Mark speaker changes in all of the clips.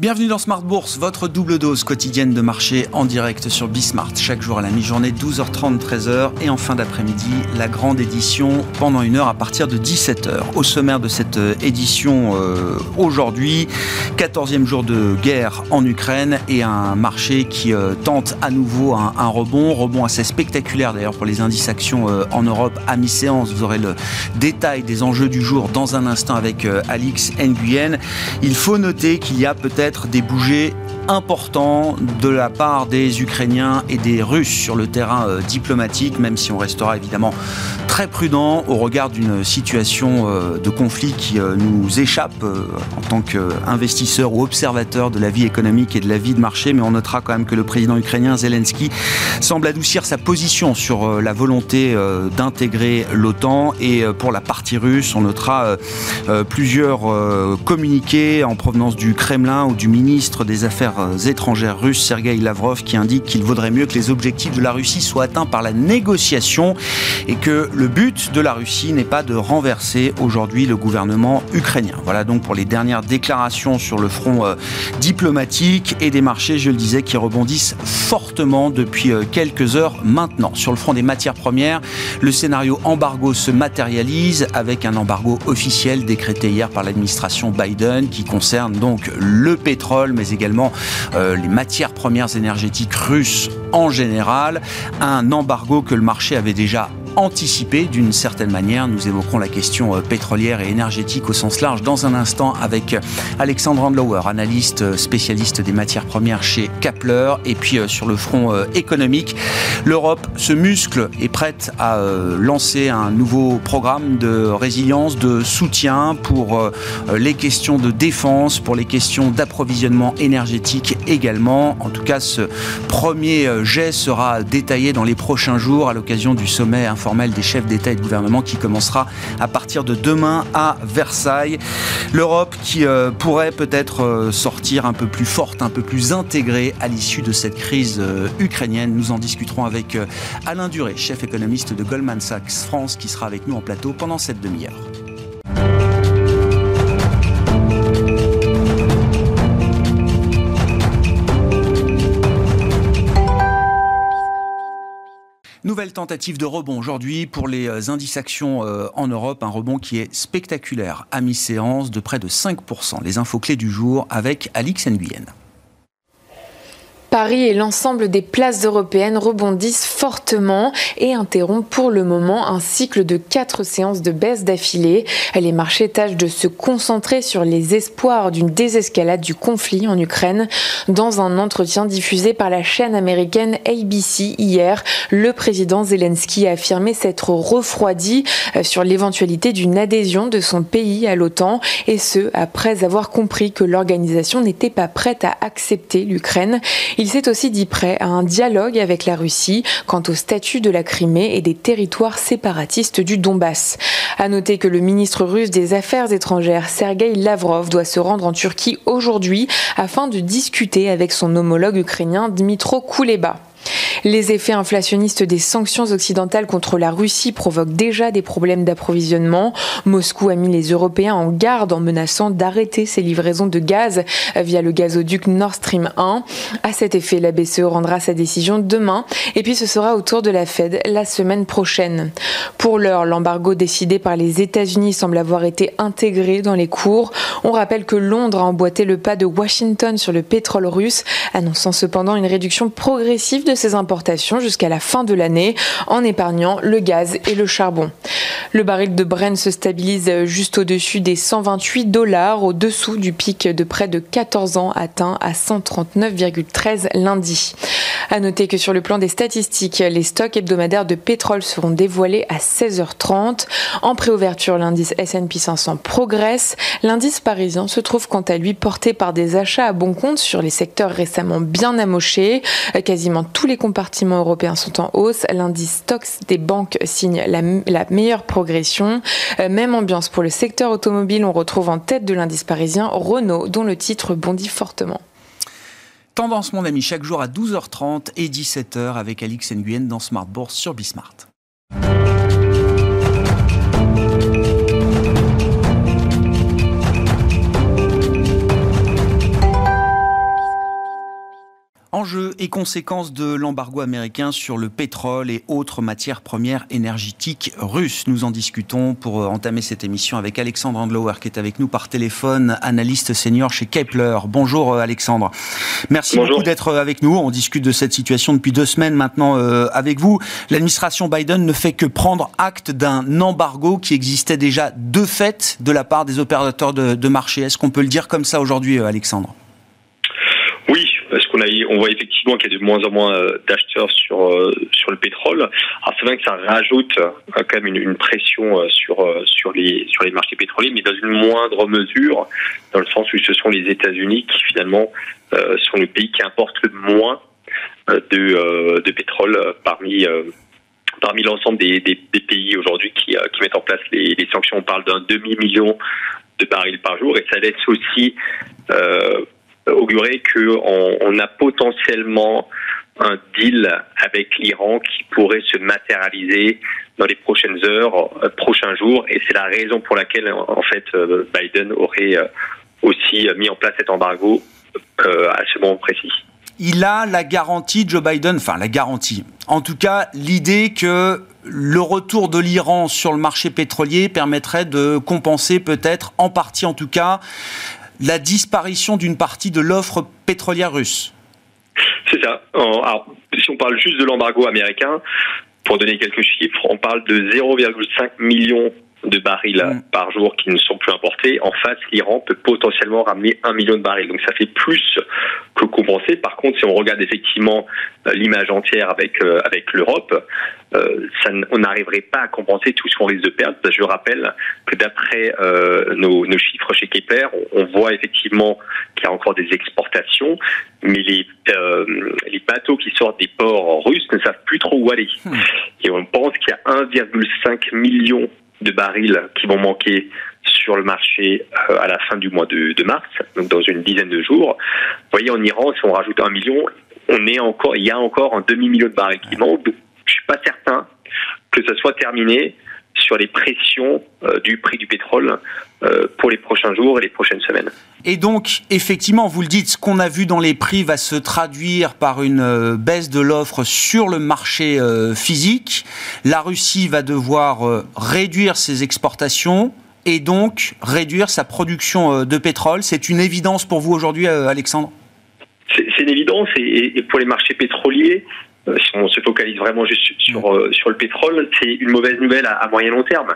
Speaker 1: Bienvenue dans Smart Bourse, votre double dose quotidienne de marché en direct sur Bismart. Chaque jour à la mi-journée, 12h30, 13h. Et en fin d'après-midi, la grande édition pendant une heure à partir de 17h. Au sommaire de cette euh, édition euh, aujourd'hui, 14e jour de guerre en Ukraine et un marché qui euh, tente à nouveau un, rebond. Rebond assez spectaculaire d'ailleurs pour les indices actions en Europe à mi-séance. Vous aurez le détail des enjeux du jour dans un instant avec Alix Nguyen. Il faut noter qu'il y a peut-être des bougées importants de la part des Ukrainiens et des Russes sur le terrain euh, diplomatique, même si on restera évidemment très prudent au regard d'une situation euh, de conflit qui euh, nous échappe en tant qu'investisseur ou observateur de la vie économique et de la vie de marché, mais on notera quand même que le président ukrainien Zelensky semble adoucir sa position sur la volonté d'intégrer l'OTAN. Et pour la partie russe, on notera plusieurs communiqués en provenance du Kremlin ou du ministre des Affaires étrangères russes, Sergei Lavrov, qui indique qu'il vaudrait mieux que les objectifs de la Russie soient atteints par la négociation et que le but de la Russie n'est pas de renverser aujourd'hui le gouvernement ukrainien. Voilà donc pour les dernières déclarations sur le front euh, diplomatique et des marchés, je le disais, qui rebondissent fortement depuis euh, quelques heures maintenant. Sur le front des matières premières, le scénario embargo se matérialise avec un embargo officiel décrété hier par l'administration Biden qui concerne donc le pétrole mais également euh, les matières premières énergétiques russes en général, un embargo que le marché avait déjà anticipé d'une certaine manière. Nous évoquerons la question euh, pétrolière et énergétique au sens large dans un instant avec euh, Alexandre Andlauer, analyste euh, spécialiste des matières premières chez Kapler. Et puis sur le front économique, l'Europe se muscle et prête à lancer un nouveau programme de résilience, de soutien pour les questions de défense, pour les questions d'approvisionnement énergétique également. En tout cas, ce premier jet sera détaillé dans les prochains jours à l'occasion du sommet informel des chefs d'État et de gouvernement qui commencera à partir de demain à Versailles. L'Europe qui euh, pourrait peut-être euh, sortir un peu plus forte, un peu plus intégrée à l'issue de cette crise euh, ukrainienne. Nous en discuterons avec Alain Duré, chef économiste de Goldman Sachs France, qui sera avec nous en plateau pendant cette demi-heure. Nouvelle tentative de rebond aujourd'hui pour les euh, indices actions euh, en Europe, un rebond qui est spectaculaire à mi-séance de près de 5%. Les infos clés du jour avec Alix Nguyen.
Speaker 2: Paris et l'ensemble des places européennes rebondissent fortement et interrompent pour le moment un cycle de quatre séances de baisse d'affilée. Les marchés tâchent de se concentrer sur les espoirs d'une désescalade du conflit en Ukraine. Dans un entretien diffusé par la chaîne américaine ABC hier, le président Zelensky a affirmé s'être refroidi euh, sur l'éventualité d'une adhésion de son pays à l'OTAN et ce, après avoir compris que l'organisation n'était pas prête à accepter l'Ukraine. Il s'est aussi dit prêt à un dialogue avec la Russie quant au statut de la Crimée et des territoires séparatistes du Donbass. À noter que le ministre russe des Affaires étrangères, Sergei Lavrov, doit se rendre en Turquie aujourd'hui afin de discuter avec son homologue ukrainien Dmitro Kuleba. Les effets inflationnistes des sanctions occidentales contre la Russie provoquent déjà des problèmes d'approvisionnement. Moscou a mis les Européens en garde en menaçant d'arrêter ses livraisons de gaz via le gazoduc Nord Stream 1. À cet effet, la BCE rendra sa décision demain et puis ce sera au tour de la Fed la semaine prochaine. Pour l'heure, l'embargo décidé par les États-Unis semble avoir été intégré dans les cours. On rappelle que Londres a emboîté le pas de Washington sur le pétrole russe, annonçant cependant une réduction progressive de ses jusqu'à la fin de l'année en épargnant le gaz et le charbon. Le baril de Brent se stabilise juste au-dessus des 128 dollars, au-dessous du pic de près de 14 ans atteint à 139,13 lundi. À noter que sur le plan des statistiques, les stocks hebdomadaires de pétrole seront dévoilés à 16h30. En préouverture, l'indice S&P 500 progresse. L'indice parisien se trouve quant à lui porté par des achats à bon compte sur les secteurs récemment bien amochés. Quasiment tous les compartiments européens sont en hausse. L'indice stocks des banques signe la, la meilleure progression. Euh, même ambiance pour le secteur automobile. On retrouve en tête de l'indice parisien Renault, dont le titre bondit fortement.
Speaker 1: Tendance, mon ami, chaque jour à 12h30 et 17h avec Alix Nguyen dans Smart Bourse sur Bismart. Enjeux et conséquences de l'embargo américain sur le pétrole et autres matières premières énergétiques russes. Nous en discutons pour euh, entamer cette émission avec Alexandre Andlower qui est avec nous par téléphone, analyste senior chez Kepler. Bonjour euh, Alexandre. Merci beaucoup d'être euh, avec nous. On discute de cette situation depuis deux semaines maintenant avec vous. L'administration Biden ne fait que prendre acte d'un embargo qui existait déjà de fait de la part des opérateurs de, de marché. Est-ce qu'on peut le dire comme ça aujourd'hui, Alexandre?
Speaker 3: On voit effectivement qu'il y a de moins en moins euh, d'acheteurs sur euh, sur le pétrole. Alors c'est vrai que ça rajoute euh, quand même une, pression sur les marchés pétroliers, mais dans une moindre mesure, dans le sens où ce sont les États-Unis qui finalement sont le pays qui importe le moins de pétrole parmi l'ensemble des, pays aujourd'hui qui, mettent en place les, sanctions. On parle d'un demi million de barils par jour et ça laisse aussi augurer qu'on on a potentiellement un deal avec l'Iran qui pourrait se matérialiser dans les prochaines heures, euh, prochains jours, et c'est la raison pour laquelle en fait euh, Biden aurait euh, aussi mis en place cet embargo à ce moment précis.
Speaker 1: Il a la garantie, Joe Biden, enfin la garantie, en tout cas l'idée que le retour de l'Iran sur le marché pétrolier permettrait de compenser peut-être, en partie en tout cas, la disparition d'une partie de l'offre pétrolière russe.
Speaker 3: C'est ça. Si on parle juste de l'embargo américain, pour donner quelques chiffres, on parle de 0,5 millions de barils mm. par jour qui ne sont plus importés. En face, l'Iran peut potentiellement ramener un million de barils. Donc ça fait plus que compenser. Par contre, si on regarde effectivement euh, l'image entière avec euh, avec l'Europe, euh, ça, on n'arriverait pas à compenser tout ce qu'on risque de perdre. Je rappelle que d'après nos, nos, chiffres chez Kepler, on, voit effectivement qu'il y a encore des exportations, mais les les bateaux qui sortent des ports russes ne savent plus trop où aller. Mm. Et on pense qu'il y a 1,5 million de barils qui vont manquer sur le marché euh, à la fin du mois de, mars, donc dans une dizaine de jours. Vous voyez, en Iran, si on rajoute un million, on est encore, il y a encore un demi-million de barils qui manquent. Je suis pas certain que ce soit terminé sur les pressions euh, du prix du pétrole euh, pour les prochains jours et les prochaines semaines.
Speaker 1: Et donc, effectivement, vous le dites, ce qu'on a vu dans les prix va se traduire par une euh, baisse de l'offre sur le marché physique. La Russie va devoir réduire ses exportations et donc réduire sa production de pétrole. C'est une évidence pour vous aujourd'hui, Alexandre?
Speaker 3: C'est une évidence et, pour les marchés pétroliers, si on se focalise vraiment juste sur, euh, sur le pétrole, c'est une mauvaise nouvelle à, moyen long terme.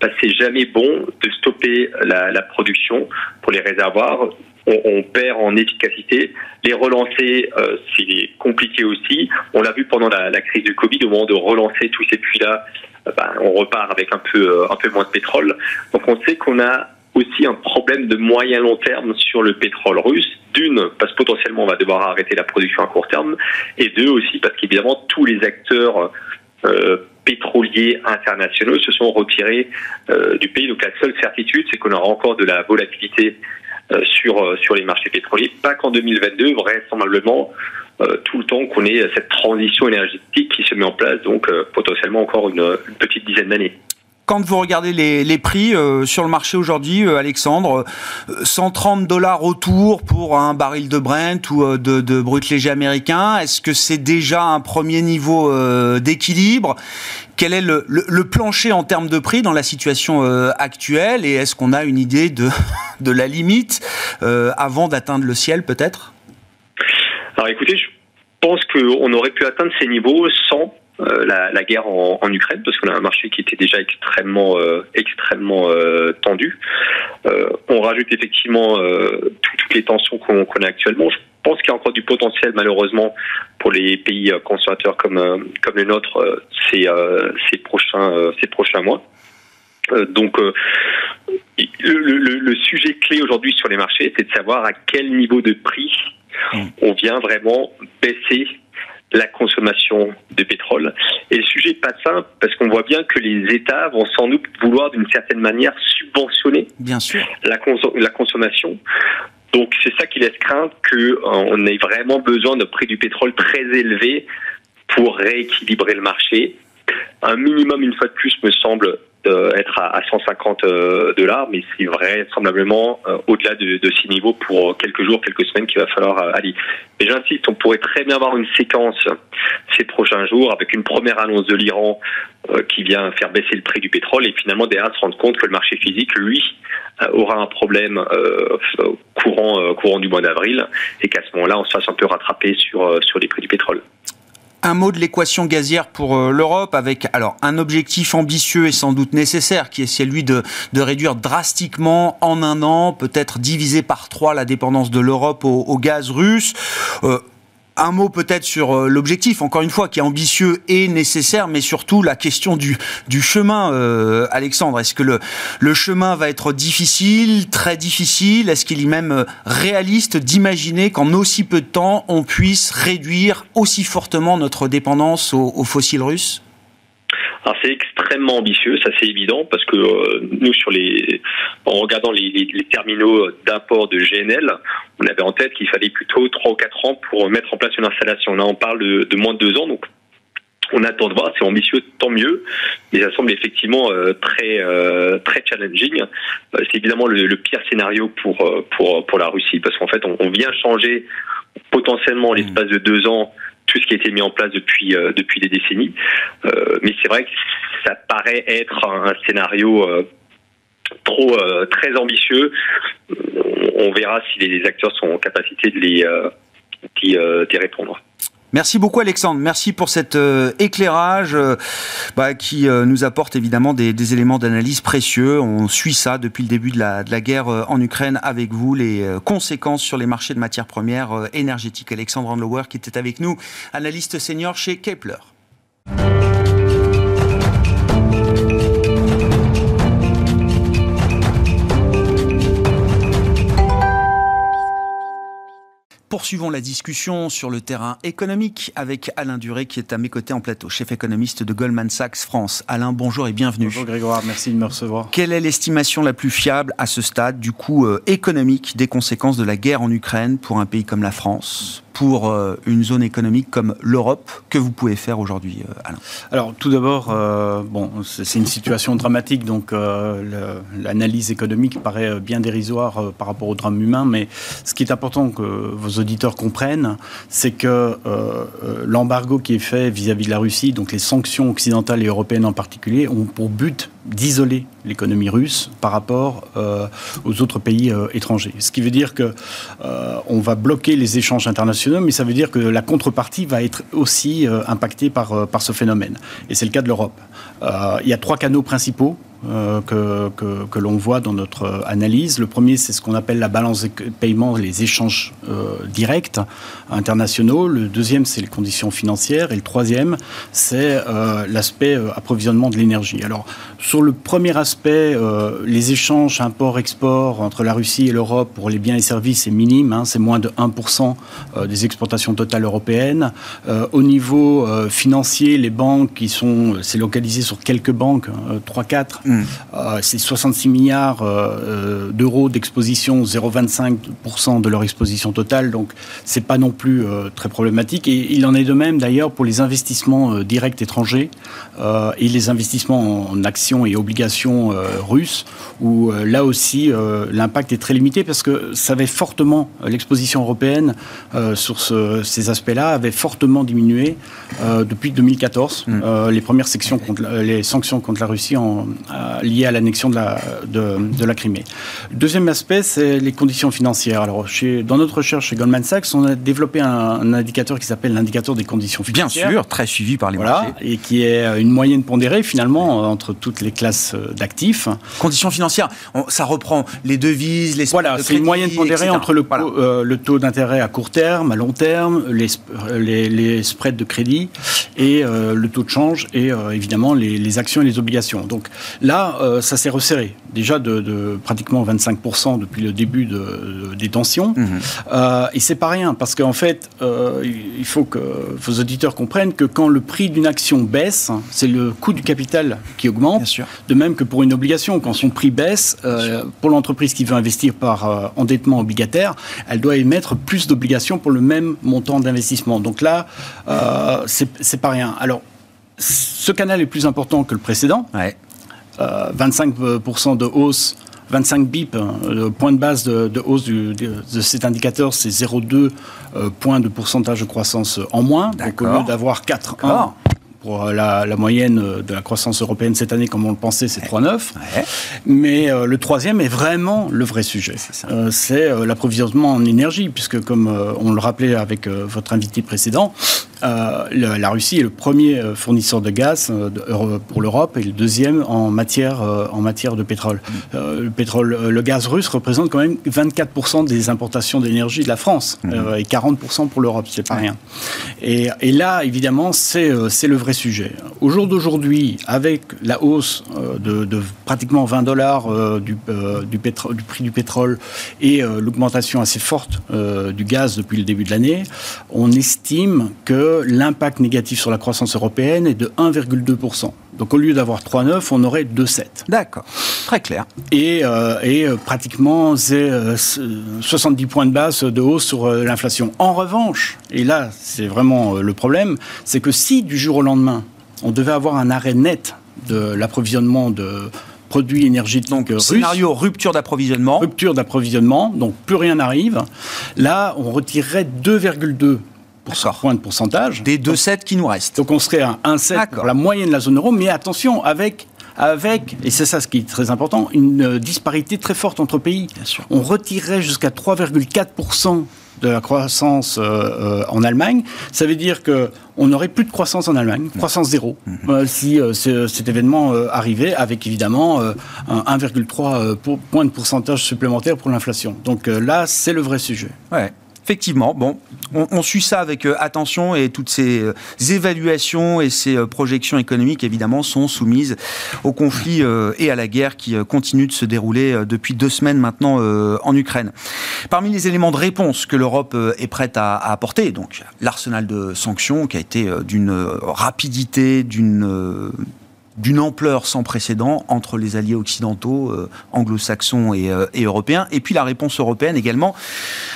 Speaker 3: Parce que c'est jamais bon de stopper la, la production pour les réservoirs. On, on, perd en efficacité. Les relancer, euh, c'est compliqué aussi. On l'a vu pendant la, la, crise du Covid, au moment de relancer tous ces puits-là, ben, on repart avec un peu, un peu moins de pétrole. Donc on sait qu'on a aussi un problème de moyen long terme sur le pétrole russe. D'une, parce que potentiellement on va devoir arrêter la production à court terme, et deux aussi parce qu'évidemment tous les acteurs euh, pétroliers internationaux se sont retirés euh, du pays. Donc la seule certitude, c'est qu'on aura encore de la volatilité euh, sur sur les marchés pétroliers, pas qu'en 2022, vraisemblablement tout le temps qu'on ait cette transition énergétique qui se met en place, donc potentiellement encore une petite dizaine d'années
Speaker 1: quand vous regardez les, prix euh, sur le marché aujourd'hui, euh, Alexandre, 130 euh, dollars autour pour un baril de Brent ou de, brut léger américain, est-ce que c'est déjà un premier niveau d'équilibre? Quel est le, plancher en termes de prix dans la situation actuelle? Et est-ce qu'on a une idée de, de la limite avant d'atteindre le ciel peut-être?
Speaker 3: Alors écoutez, je pense qu'on aurait pu atteindre ces niveaux sans euh, la, guerre en, Ukraine parce qu'on a un marché qui était déjà extrêmement euh, extrêmement euh, tendu. on rajoute effectivement toutes les tensions qu'on a actuellement. Je pense qu'il y a encore du potentiel malheureusement pour les pays consommateurs comme comme le nôtre ces ces prochains ces prochains mois. donc le, le, sujet clé aujourd'hui sur les marchés, c'est de savoir à quel niveau de prix mmh. on vient vraiment baisser la consommation de pétrole. Et le sujet n'est pas simple parce qu'on voit bien que les États vont sans doute vouloir d'une certaine manière subventionner
Speaker 1: bien sûr.
Speaker 3: La, la consommation. Donc c'est ça qui laisse craindre qu'on euh, ait vraiment besoin de prix du pétrole très élevé pour rééquilibrer le marché. Un minimum, une fois de plus, me semble être à, 150 dollars, mais c'est vraisemblablement au-delà de, de, ces niveaux pour quelques jours, quelques semaines qu'il va falloir aller. Mais j'insiste, on pourrait très bien avoir une séquence ces prochains jours avec une première annonce de l'Iran qui vient faire baisser le prix du pétrole et finalement derrière se rendre compte que le marché physique, lui, aura un problème courant courant du mois d'avril et qu'à ce moment-là, on se fasse un peu rattraper sur sur les prix du pétrole.
Speaker 1: Un mot de l'équation gazière pour euh, l'Europe avec alors un objectif ambitieux et sans doute nécessaire qui est celui de, réduire drastiquement en un an, peut-être diviser par trois la dépendance de l'Europe au, au, gaz russe. Euh, un mot peut-être sur euh, l'objectif, encore une fois, qui est ambitieux et nécessaire, mais surtout la question du, chemin, euh, Alexandre. Est-ce que le, chemin va être difficile, très difficile? Est-ce qu'il est même euh, réaliste d'imaginer qu'en aussi peu de temps, on puisse réduire aussi fortement notre dépendance aux fossiles russes?
Speaker 3: Alors c'est extrêmement ambitieux, ça c'est évident, parce que euh, nous sur les, en regardant les, les, les terminaux d'import de GNL, on avait en tête qu'il fallait plutôt 3 ou 4 ans pour mettre en place une installation. Là on parle de, de moins de 2 ans, donc on attend de voir, c'est ambitieux, tant mieux, mais ça semble effectivement euh, très euh, très challenging. Euh, c'est évidemment le, le, pire scénario pour pour pour la Russie, parce qu'en fait on, on vient changer potentiellement l'espace de deux ans tout ce qui a été mis en place depuis euh, depuis des décennies. Euh, mais c'est vrai que ça paraît être un, scénario euh, trop très ambitieux. On verra si les acteurs sont en capacité de les d'y répondre.
Speaker 1: Merci beaucoup Alexandre, merci pour cet euh, éclairage euh, bah, qui euh, nous apporte évidemment des, éléments d'analyse précieux. On suit ça depuis le début de la, de la guerre en Ukraine avec vous, les conséquences sur les marchés de matières premières énergétiques. Alexandre Andlower qui était avec nous, analyste senior chez Kepler. Poursuivons la discussion sur le terrain économique avec Alain Duré qui est à mes côtés en plateau, chef économiste de Goldman Sachs France. Alain, bonjour et bienvenue.
Speaker 4: Bonjour Grégoire, merci de me recevoir.
Speaker 1: Quelle est l'estimation la plus fiable à ce stade du coût euh, économique des conséquences de la guerre en Ukraine pour un pays comme la France? Pour euh, une zone économique comme l'Europe que vous pouvez faire aujourd'hui, euh, Alain.
Speaker 4: Alors, tout d'abord, euh, bon, c'est une situation dramatique, donc l'analyse économique paraît bien dérisoire par rapport au drame humain, mais ce qui est important que vos auditeurs comprennent, c'est que l'embargo qui est fait vis-à-vis -vis de la Russie, donc les sanctions occidentales et européennes en particulier, ont pour but d'isoler l'économie russe par rapport euh, aux autres pays euh, étrangers. Ce qui veut dire que euh, on va bloquer les échanges internationaux, mais ça veut dire que la contrepartie va être aussi impactée par, par ce phénomène. Et c'est le cas de l'Europe. Il y a trois canaux principaux euh, que, l'on voit dans notre analyse. Le premier, c'est ce qu'on appelle la balance de paiement, les échanges euh, directs internationaux. Le deuxième, c'est les conditions financières. Et le troisième, c'est euh, l'aspect approvisionnement de l'énergie. Alors, sur le premier aspect, les échanges import-export entre la Russie et l'Europe pour les biens et services est minime. Hein, c'est moins de 1% euh, des exportations totales européennes. Au niveau financier, les banques qui sont, c'est localisé sur quelques banques, euh, 3-4, euh, c'est 66 milliards euh, d'euros d'exposition, 0,25% de leur exposition totale. Donc, c'est pas non plus euh, très problématique. Et il en est de même d'ailleurs pour les investissements euh, directs étrangers euh, et les investissements en actions et obligations euh, russes, où euh, là aussi euh, l'impact est très limité parce que ça avait fortement euh, l'exposition européenne euh, sur ce, ces aspects-là avait fortement diminué euh, depuis 2014. Mm. Euh, les premières sections contre la, les sanctions contre la Russie en, euh, liées à l'annexion de la, de, de la Crimée. Deuxième aspect, c'est les conditions financières. Alors, chez, dans notre recherche chez Goldman Sachs, on a développé un, un indicateur qui s'appelle l'indicateur des conditions financières.
Speaker 1: Bien sûr, très suivi par les
Speaker 4: voilà,
Speaker 1: marchés.
Speaker 4: Et qui est une moyenne pondérée finalement entre toutes les classes d'actifs.
Speaker 1: Conditions financières, on, ça reprend les devises, les
Speaker 4: Voilà, c'est une moyenne pondérée etc. entre le, voilà. euh, le taux d'intérêt à court terme, à long terme, les, les, les spreads de crédit et euh, le taux de change et euh, évidemment les, les, actions et les obligations. Donc là, euh, ça s'est resserré déjà de, de, pratiquement 25% depuis le début de, de, des tensions. Mmh. Euh, et c'est pas rien parce qu'en fait, euh, il faut que vos auditeurs comprennent que quand le prix d'une action baisse, c'est le coût du capital qui augmente. De même que pour une obligation, quand son prix baisse, euh, pour l'entreprise qui veut investir par endettement obligataire, elle doit émettre plus d'obligations pour le même montant d'investissement. Donc là, c'est pas rien. Alors, ce canal est plus important que le précédent.
Speaker 1: Ouais
Speaker 4: 25% de hausse 25 bip, le point de base de, hausse de, cet indicateur, c'est 0,2 points de pourcentage de croissance en moins. Donc au lieu d'avoir 4,1, pour euh, la, moyenne euh, de la croissance européenne cette année, comme on le pensait, c'est 3,9. Mais euh, le troisième est vraiment le vrai sujet. C'est l'approvisionnement en énergie, puisque comme on le rappelait avec votre invité précédent, la Russie est le premier fournisseur de gaz pour l'Europe et le deuxième en matière, en matière de pétrole. Mm. le, pétrole le gaz russe représente quand même 24% des importations d'énergie de la France mm. et 40% pour l'Europe, c'est pas rien. Et, et, là, évidemment, c'est le vrai sujet. Au jour d'aujourd'hui, avec la hausse euh, de, pratiquement 20 dollars euh, euh, du, prix du pétrole et l'augmentation assez forte du gaz depuis le début de l'année, on estime que l'impact négatif sur la croissance européenne est de 1,2%. Donc au lieu d'avoir 3,9, on aurait 2,7.
Speaker 1: D'accord, très clair.
Speaker 4: Et, et pratiquement 70 points de base de hausse sur l'inflation. En revanche, et là c'est vraiment le problème, c'est que si du jour au lendemain, on devait avoir un arrêt net de l'approvisionnement de produits énergétiques donc, russes.
Speaker 1: Scénario rupture d'approvisionnement.
Speaker 4: Rupture d'approvisionnement, donc plus rien n'arrive. Là, on retirerait 2,2 points de pourcentage.
Speaker 1: Des 2,7 qui nous restent.
Speaker 4: Donc on serait à 1,7 pour la moyenne de la zone euro, mais attention, avec avec, et c'est ça ce qui est très important, une disparité très forte entre pays. On retirerait jusqu'à 3,4% de la croissance euh, euh, en Allemagne, ça veut dire que on n'aurait plus de croissance en Allemagne, croissance zéro, euh, si cet événement arrivait, avec évidemment 1,3 point de pourcentage supplémentaire pour l'inflation. Donc là, c'est le vrai sujet.
Speaker 1: Ouais. Effectivement, bon, on, suit ça avec euh, attention et toutes ces euh, évaluations et ces euh, projections économiques, évidemment, sont soumises au conflit et à la guerre qui continue de se dérouler depuis deux semaines maintenant en Ukraine. Parmi les éléments de réponse que l'Europe est prête à, apporter, donc l'arsenal de sanctions qui a été d'une rapidité, d'une d'une ampleur sans précédent entre les alliés occidentaux, anglo-saxons et, et, européens, et puis la réponse européenne également.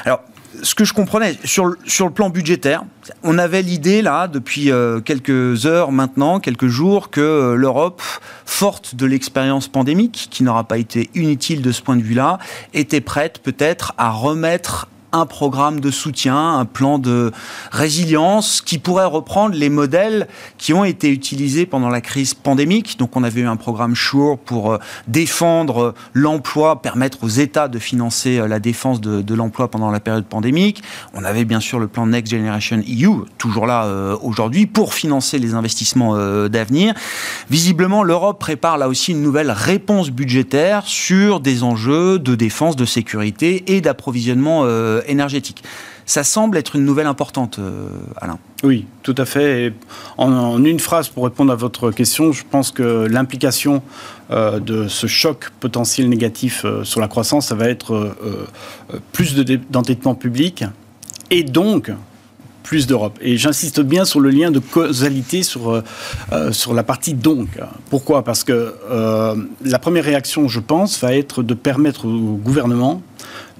Speaker 1: Alors, ce que je comprenais sur, le plan budgétaire, on avait l'idée là depuis euh, quelques heures maintenant, quelques jours, que euh, l'Europe, forte de l'expérience pandémique, qui n'aura pas été inutile de ce point de vue-là, était prête peut-être à remettre un programme de soutien, un plan de résilience qui pourrait reprendre les modèles qui ont été utilisés pendant la crise pandémique. Donc on avait eu un programme SURE pour euh, défendre l'emploi, permettre aux États de financer euh, la défense de, l'emploi pendant la période pandémique. On avait bien sûr le plan Next Generation EU, toujours là euh, aujourd'hui, pour financer les investissements d'avenir. Visiblement, l'Europe prépare là aussi une nouvelle réponse budgétaire sur des enjeux de défense, de sécurité et d'approvisionnement énergétique. Ça semble être une nouvelle importante, euh, Alain.
Speaker 4: Oui, tout à fait. en, une phrase, pour répondre à votre question, je pense que l'implication euh, de ce choc potentiel négatif euh, sur la croissance, ça va être plus d'endettement public et donc plus d'Europe. Et j'insiste bien sur le lien de causalité sur, sur la partie donc. Pourquoi? Parce que la première réaction, je pense, va être de permettre au gouvernement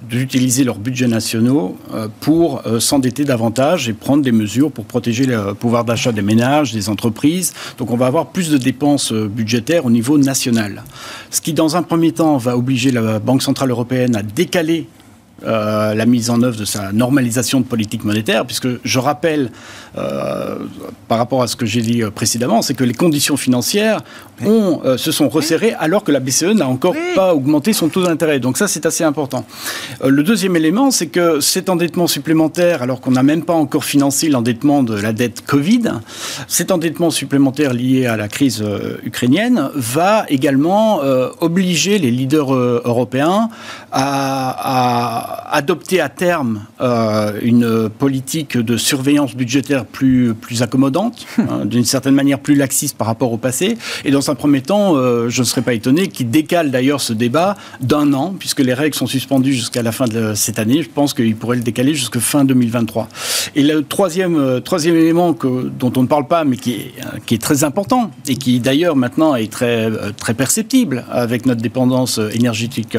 Speaker 4: d'utiliser leurs budgets nationaux euh, pour euh, s'endetter davantage et prendre des mesures pour protéger le pouvoir d'achat des ménages, des entreprises. Donc on va avoir plus de dépenses euh, budgétaires au niveau national. Ce qui, dans un premier temps, va obliger la Banque Centrale Européenne à décaler euh, la mise en œuvre de sa normalisation de politique monétaire, puisque je rappelle, euh, par rapport à ce que j'ai dit euh, précédemment, c'est que les conditions financières ont, se sont resserrées alors que la BCE n'a encore pas augmenté son taux d'intérêt. Donc ça, c'est assez important. le deuxième élément, c'est que cet endettement supplémentaire, alors qu'on n'a même pas encore financé l'endettement de la dette Covid, cet endettement supplémentaire lié à la crise ukrainienne va également obliger les leaders européens à adopter à terme euh, une politique de surveillance budgétaire plus, plus accommodante, hmm. hein, d'une certaine manière plus laxiste par rapport au passé. Et dans un premier temps, euh, je ne serais pas étonné qu'il décale d'ailleurs ce débat d'un an, puisque les règles sont suspendues jusqu'à la fin de cette année. Je pense qu'il pourrait le décaler jusqu'à fin 2023. Et le troisième, euh, troisième élément que, dont on ne parle pas, mais qui est, qui est très important, et qui d'ailleurs maintenant est très, très perceptible avec notre dépendance énergétique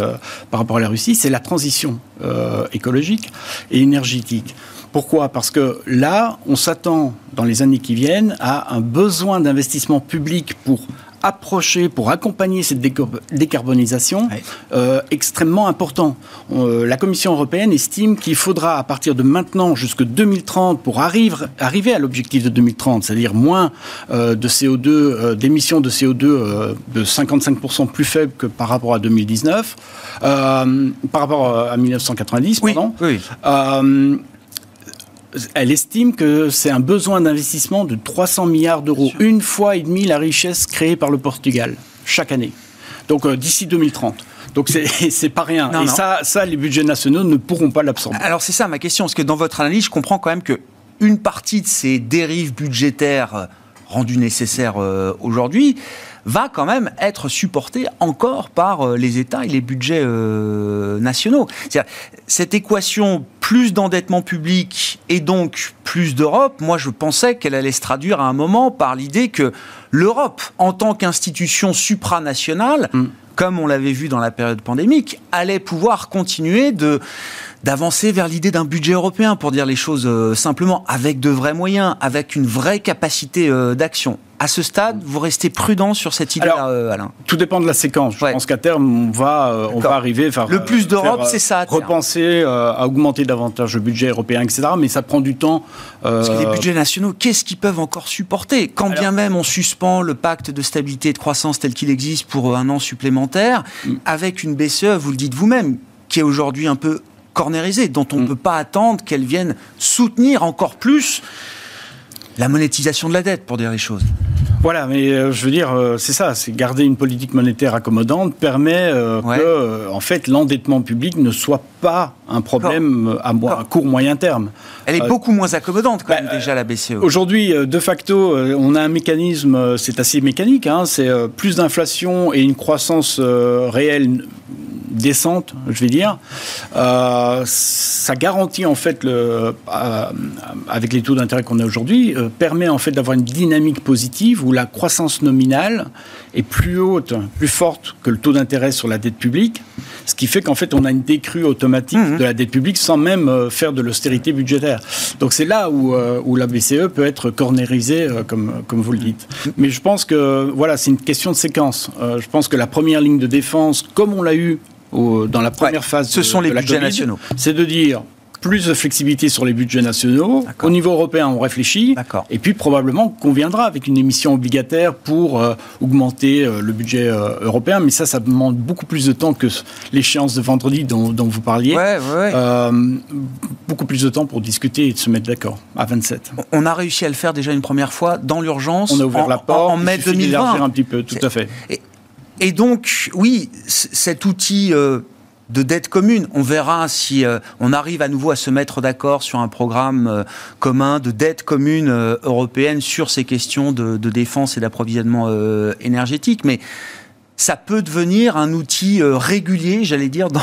Speaker 4: par rapport à la Russie, c'est la transition euh, écologique et énergétique. Pourquoi? Parce que là, on s'attend dans les années qui viennent à un besoin d'investissement public pour approcher pour accompagner cette décarbonisation euh, extrêmement important. Euh, la Commission européenne estime qu'il faudra à partir de maintenant jusqu'en 2030 pour arriver, arriver à l'objectif de 2030, c'est-à-dire moins euh, de CO2, d'émissions de CO2 de 55% plus faibles que par rapport à 2019, par rapport à 1990, pardon. Oui elle estime que c'est un besoin d'investissement de 300 milliards d'euros, une fois et demie la richesse créée par le Portugal chaque année. Donc euh, d'ici 2030. Donc c'est pas rien. et ça, ça, les budgets nationaux ne pourront pas l'absorber.
Speaker 1: Alors c'est ça ma question, parce que dans votre analyse, je comprends quand même que une partie de ces dérives budgétaires euh, rendues nécessaires euh, aujourd'hui va quand même être supporté encore par euh, les États et les budgets euh, nationaux. Cette équation plus d'endettement public et donc plus d'Europe, moi je pensais qu'elle allait se traduire à un moment par l'idée que l'Europe, en tant qu'institution supranationale, mm. comme on l'avait vu dans la période pandémique, allait pouvoir continuer de d'avancer vers l'idée d'un budget européen, pour dire les choses euh, simplement, avec de vrais moyens, avec une vraie capacité d'action à ce stade, vous restez prudent sur cette idée-là, euh, Alain?
Speaker 4: Tout dépend de la séquence. Je pense qu'à terme, on va, euh, on va arriver.
Speaker 1: Le plus d'Europe, c'est ça.
Speaker 4: repenser à augmenter davantage le budget européen, etc. Mais ça prend du temps.
Speaker 1: Parce que les budgets nationaux, qu'est-ce qu'ils peuvent encore supporter? Quand bien même on suspend le pacte de stabilité et de croissance tel qu'il existe pour un an supplémentaire, mm. avec une BCE, vous le dites vous-même, qui est aujourd'hui un peu cornérisée, dont on ne mm. peut pas attendre qu'elle vienne soutenir encore plus la monétisation de la dette, pour dire les choses.
Speaker 4: Voilà, mais euh, je veux dire, euh, c'est ça, c'est garder une politique monétaire accommodante permet euh, que, en fait, l'endettement public ne soit pas un problème à, court moyen terme.
Speaker 1: Elle est beaucoup moins accommodante quand bah, même déjà la BCE.
Speaker 4: Aujourd'hui, de facto, on a un mécanisme, c'est assez mécanique, hein, c'est plus d'inflation et une croissance réelle décente, je vais dire. Euh, ça garantit en fait, euh, avec les taux d'intérêt qu'on a aujourd'hui, euh, permet en fait d'avoir une dynamique positive où la croissance nominale est plus haute, plus forte que le taux d'intérêt sur la dette publique, ce qui fait qu'en fait on a une décrue automatique mmh. de la dette publique sans même faire de l'austérité budgétaire. Donc c'est là où, où, la BCE peut être cornérisée, comme, comme vous le dites. Mais je pense que voilà, c'est une question de séquence. je pense que la première ligne de défense, comme on l'a eu dans la première phase
Speaker 1: ce sont les budgets nationaux.
Speaker 4: C'est de dire plus de flexibilité sur les budgets nationaux. Au niveau européen, on réfléchit. Et puis probablement qu'on viendra avec une émission obligataire pour euh, augmenter euh, le budget euh, européen. Mais ça, ça demande beaucoup plus de temps que l'échéance de vendredi dont, vous parliez. beaucoup plus de temps pour discuter et de se mettre d'accord à 27.
Speaker 1: On a réussi à le faire déjà une première fois dans l'urgence.
Speaker 4: On a ouvert la porte.
Speaker 1: En, mai 2020.
Speaker 4: un petit peu, tout à fait.
Speaker 1: Et donc, oui, cet outil de dette commune, on verra si euh, on arrive à nouveau à se mettre d'accord sur un programme euh, commun de dette commune européenne sur ces questions de, défense et d'approvisionnement énergétique. Ça peut devenir un outil euh, régulier, j'allais dire, dans,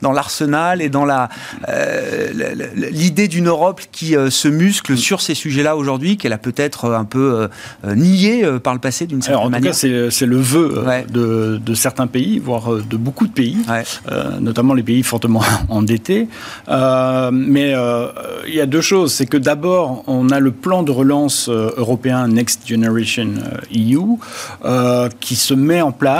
Speaker 1: dans l'arsenal et dans la, euh, l'idée d'une Europe qui euh, se muscle sur ces sujets-là aujourd'hui, qu'elle a peut-être un peu nié par le passé d'une certaine manière.
Speaker 4: En tout cas, c'est, le vœu de, de, certains pays, voire de beaucoup de pays, notamment les pays fortement endettés. mais il y a deux choses. C'est que d'abord, on a le plan de relance européen Next Generation EU qui se met en place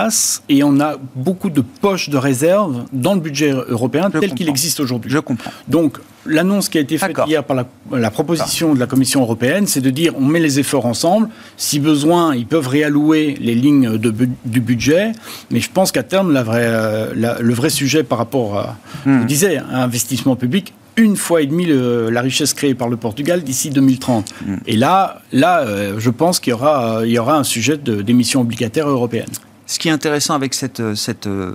Speaker 4: et on a beaucoup de poches de réserve dans le budget européen tel qu'il existe aujourd'hui.
Speaker 1: Je comprends.
Speaker 4: Donc, l'annonce qui a été faite hier par la, proposition de la Commission européenne, c'est de dire on met les efforts ensemble. Si besoin, ils peuvent réallouer les lignes de, du budget. Mais je pense qu'à terme, la vraie, le vrai sujet par rapport à, hmm. disais, à investissement public, une fois et demie la richesse créée par le Portugal d'ici 2030. Hmm. Et là, là euh, je pense qu'il y aura, il y aura un sujet d'émission obligataire européenne.
Speaker 1: Ce qui est intéressant avec cette, euh, euh,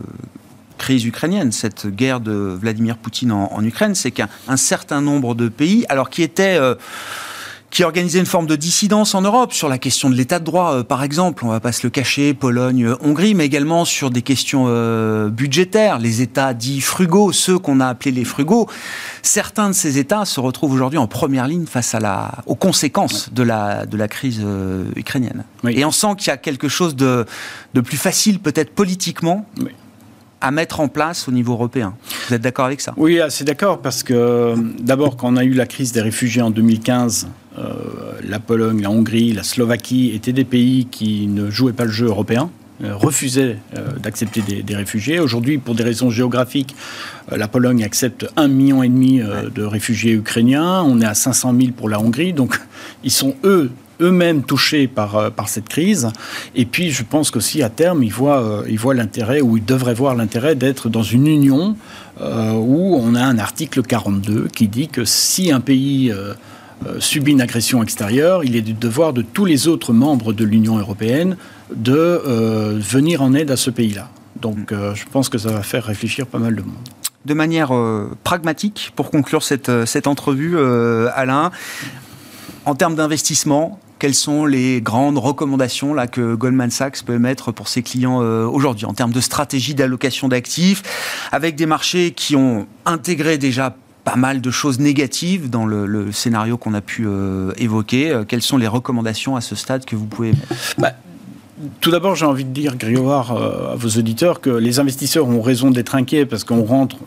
Speaker 1: crise ukrainienne, cette guerre de Vladimir Poutine en, Ukraine, c'est qu'un certain nombre de pays, alors qui étaient... Euh, qui organisait une forme de dissidence en Europe sur la question de l'état de droit, euh, par exemple. On va pas se le cacher, Pologne, euh, Hongrie, mais également sur des questions euh, budgétaires, les États dits frugaux, ceux qu'on a appelés les frugaux. Certains de ces États se retrouvent aujourd'hui en première ligne face à la, aux conséquences de la, de la crise ukrainienne. Et on sent qu'il y a quelque chose de, de plus facile, peut-être politiquement. À mettre en place au niveau européen. Vous êtes d'accord avec ça?
Speaker 4: Oui, c'est d'accord, parce que d'abord, quand on a eu la crise des réfugiés en 2015, euh, la Pologne, la Hongrie, la Slovaquie étaient des pays qui ne jouaient pas le jeu européen euh, refusaient euh, d'accepter des, réfugiés. Aujourd'hui, pour des raisons géographiques, la Pologne accepte un million et demi de réfugiés ukrainiens. On est à 500 000 pour la Hongrie. Donc, ils sont eux eux-mêmes touchés par, par cette crise. Et puis, je pense qu'aussi, à terme, ils voient, ils voient l'intérêt, ou ils devraient voir l'intérêt d'être dans une union où on a un article 42 qui dit que si un pays euh, subit une agression extérieure, il est du devoir de tous les autres membres de l'Union européenne de euh, venir en aide à ce pays-là. Donc euh, je pense que ça va faire réfléchir pas mal de monde.
Speaker 1: De manière pragmatique, pour conclure cette, cette entrevue, Alain, en termes d'investissement, quelles sont les grandes recommandations là, que Goldman Sachs peut mettre pour ses clients aujourd'hui en termes de stratégie d'allocation d'actifs, avec des marchés qui ont intégré déjà pas mal de choses négatives dans le, scénario qu'on a pu euh, évoquer. Euh, quelles sont les recommandations à ce stade que vous pouvez
Speaker 4: bah, tout d'abord, j'ai envie de dire, Grégoire, euh, à vos auditeurs, que les investisseurs ont raison d'être inquiets parce qu'on rentre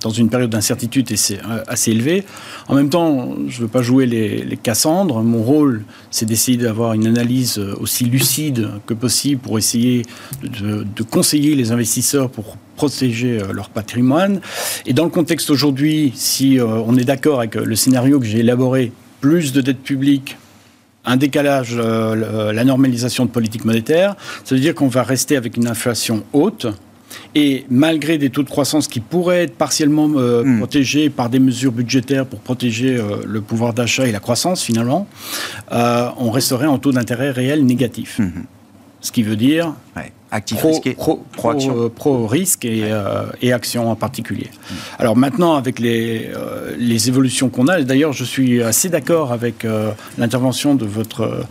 Speaker 4: dans une période d'incertitude assez, assez élevée. En même temps, je ne veux pas jouer les, les Cassandres. Mon rôle, c'est d'essayer d'avoir une analyse aussi lucide que possible pour essayer de, conseiller les investisseurs pour protéger euh, leur patrimoine. Et dans le contexte aujourd'hui, si euh, on est d'accord avec le scénario que j'ai élaboré, plus de dette publique, un décalage, euh, la normalisation de politique monétaire, ça veut dire qu'on va rester avec une inflation haute. Et malgré des taux de croissance qui pourraient être partiellement hmm. protégés par des mesures budgétaires pour protéger le pouvoir d'achat et la croissance finalement, on resterait en taux d'intérêt réel négatif. Hmm. Ce qui veut dire
Speaker 1: Actif pro, risqué.
Speaker 4: Pro, pro, risque et, euh, et, action en particulier. Alors maintenant, avec les, euh, les évolutions qu'on a, d'ailleurs, je suis assez d'accord avec euh, l'intervention de votre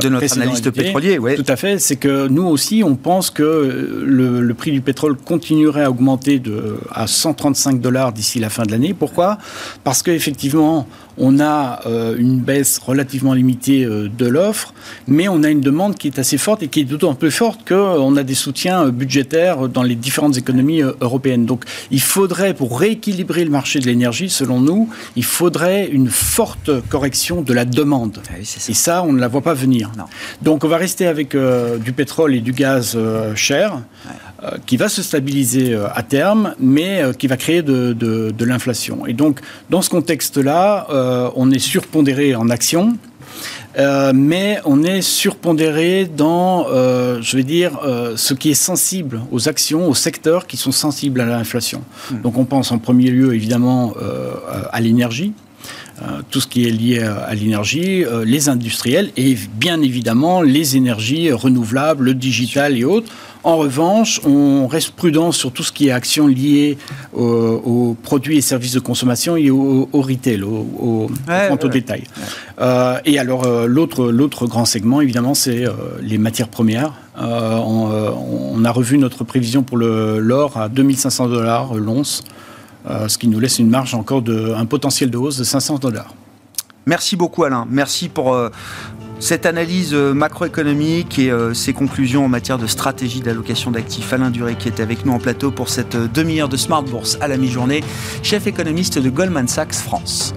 Speaker 1: de notre analyste pétrolier, oui.
Speaker 4: Tout à fait. C'est que nous aussi, on pense que le, le, prix du pétrole continuerait à augmenter de, à 135 dollars d'ici la fin de l'année. Pourquoi? Parce qu'effectivement, on a une baisse relativement limitée de l'offre, mais on a une demande qui est assez forte et qui est d'autant plus forte qu'on a des soutiens euh, budgétaires dans les différentes économies euh, européennes. Donc il faudrait, pour rééquilibrer le marché de l'énergie, selon nous, il faudrait une forte correction de la demande. Ah et ça, on ne la voit pas venir. Donc on va rester avec euh, du pétrole et du gaz cher. qui va se stabiliser à terme, mais qui va créer de, de l'inflation. Et donc, dans ce contexte-là, on est surpondéré en action. Euh, mais on est surpondéré dans, euh, je vais dire, euh, ce qui est sensible aux actions, aux secteurs qui sont sensibles à l'inflation. Hmm. Donc on pense en premier lieu évidemment à l'énergie. Tout ce qui est lié à l'énergie, les industriels et bien évidemment les énergies renouvelables, le digital et autres. En revanche, on reste prudent sur tout ce qui est actions liées aux, produits et services de consommation et au, retail, au, au, détail. Euh, et alors, euh, l'autre grand segment, évidemment, c'est euh, les matières premières. On, a revu notre prévision pour l'or à 2500 dollars l'once, ce qui nous laisse une marge encore de potentiel de hausse de 500 dollars.
Speaker 1: Merci beaucoup Alain. Merci pour cette analyse euh, macroéconomique et euh, ses conclusions en matière de stratégie d'allocation d'actifs. Alain Duré qui est avec nous en plateau pour cette euh, demi-heure de Smart Bourse à la mi-journée, chef économiste de Goldman Sachs France.